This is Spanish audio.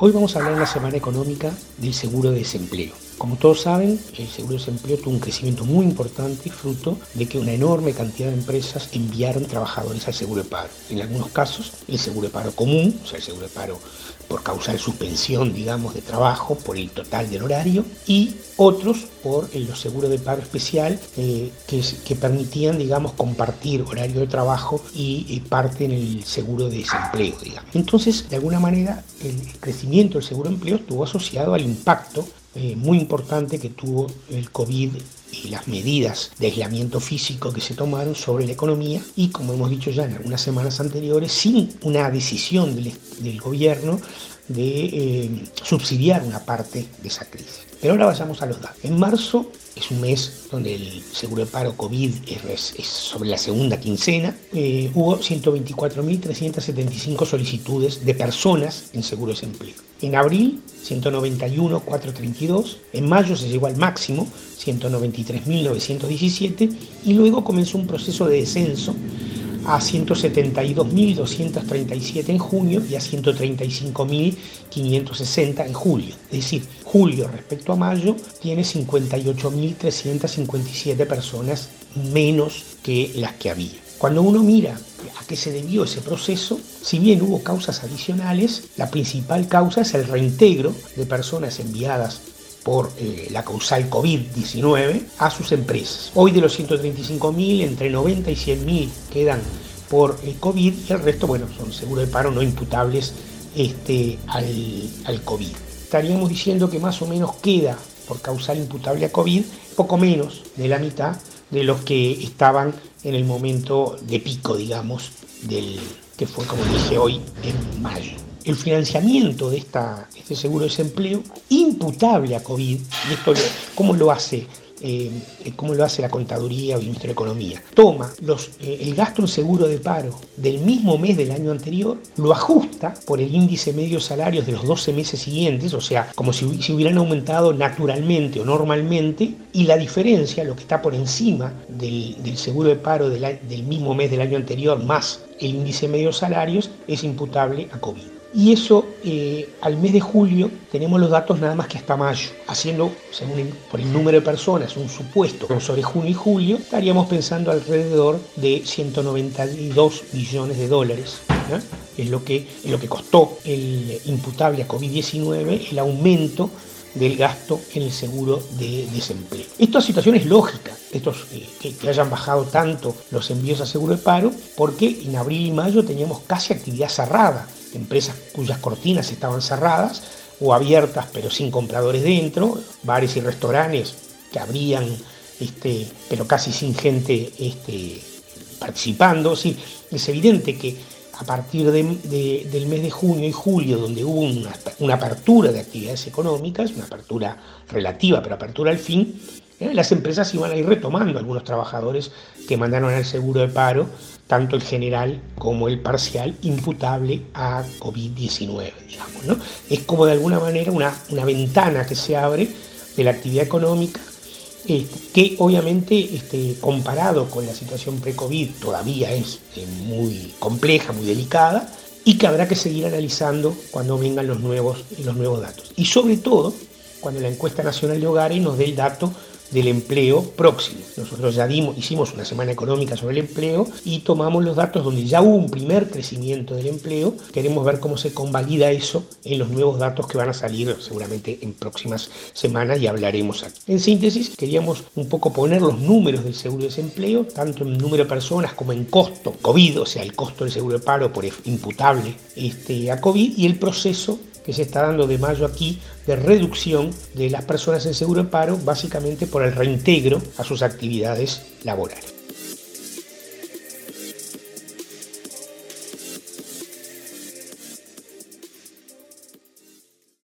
Hoy vamos a hablar en la semana económica del seguro de desempleo. Como todos saben, el seguro de desempleo tuvo un crecimiento muy importante fruto de que una enorme cantidad de empresas enviaron trabajadores al seguro de paro. En algunos casos, el seguro de paro común, o sea, el seguro de paro por causa de suspensión, digamos, de trabajo, por el total del horario, y otros por los seguros de paro especial eh, que, permitían, digamos, compartir horario de trabajo y, parte en el seguro de desempleo, digamos. Entonces, de alguna manera, el crecimiento del seguro de empleo estuvo asociado al impacto eh, muy importante que tuvo el COVID y las medidas de aislamiento físico que se tomaron sobre la economía y, como hemos dicho ya en algunas semanas anteriores, sin una decisión del, gobierno de eh, subsidiar una parte de esa crisis. Pero ahora vayamos a los datos. En marzo es un mes donde el seguro de paro COVID es, sobre la segunda quincena. Eh, hubo 124.375 solicitudes de personas en seguro de desempleo. En abril, 191.432. En mayo se llegó al máximo, 193.917. Y luego comenzó un proceso de descenso a 172.237 en junio y a 135.560 en julio. Es decir, julio respecto a mayo tiene 58.357 personas menos que las que había. Cuando uno mira a qué se debió ese proceso, si bien hubo causas adicionales, la principal causa es el reintegro de personas enviadas por eh, la causal COVID-19 a sus empresas. Hoy de los 135.000, entre 90 y 100.000 quedan por el COVID y el resto, bueno, son seguros de paro no imputables este, al, al COVID. Estaríamos diciendo que más o menos queda por causal imputable a COVID poco menos de la mitad de los que estaban en el momento de pico, digamos, del que fue, como dije hoy, en mayo el financiamiento de esta, este seguro de desempleo imputable a COVID, y esto cómo lo hace eh, cómo lo hace la contaduría o el Ministerio de Economía. Toma eh, el gasto en seguro de paro del mismo mes del año anterior, lo ajusta por el índice medio salarios de los 12 meses siguientes, o sea, como si, hubieran aumentado naturalmente o normalmente, y la diferencia, lo que está por encima del, seguro de paro del mismo mes del año anterior más el índice medio salarios, es imputable a COVID. Y eso eh, al mes de julio tenemos los datos nada más que hasta mayo. Haciendo, según por el número de personas, un supuesto sobre junio y julio, estaríamos pensando alrededor de 192 millones de dólares. Es lo que, es lo que costó el imputable a COVID-19 el aumento del gasto en el seguro de desempleo. Esta situación es lógica, estos, eh, que, hayan bajado tanto los envíos a seguro de paro, porque en abril y mayo teníamos casi actividad cerrada empresas cuyas cortinas estaban cerradas o abiertas pero sin compradores dentro, bares y restaurantes que abrían, este, pero casi sin gente este, participando. Sí, es evidente que a partir del mes de junio y julio, donde hubo una, una, apertura de actividades económicas, una apertura relativa, pero apertura al fin, eh, las empresas iban a ir retomando algunos trabajadores que mandaron al seguro de paro tanto el general como el parcial imputable a COVID-19, digamos. ¿no? Es como de alguna manera una, una ventana que se abre de la actividad económica, este, que obviamente este, comparado con la situación pre-COVID todavía es eh, muy compleja, muy delicada, y que habrá que seguir analizando cuando vengan los nuevos, los nuevos datos. Y sobre todo, cuando la encuesta nacional de hogares nos dé el dato del empleo próximo. Nosotros ya dimos, hicimos una semana económica sobre el empleo y tomamos los datos donde ya hubo un primer crecimiento del empleo. Queremos ver cómo se convalida eso en los nuevos datos que van a salir seguramente en próximas semanas y hablaremos aquí. En síntesis, queríamos un poco poner los números del seguro de desempleo, tanto en número de personas como en costo COVID, o sea, el costo del seguro de paro por imputable este, a COVID y el proceso que se está dando de mayo aquí de reducción de las personas en seguro de paro, básicamente por el reintegro a sus actividades laborales.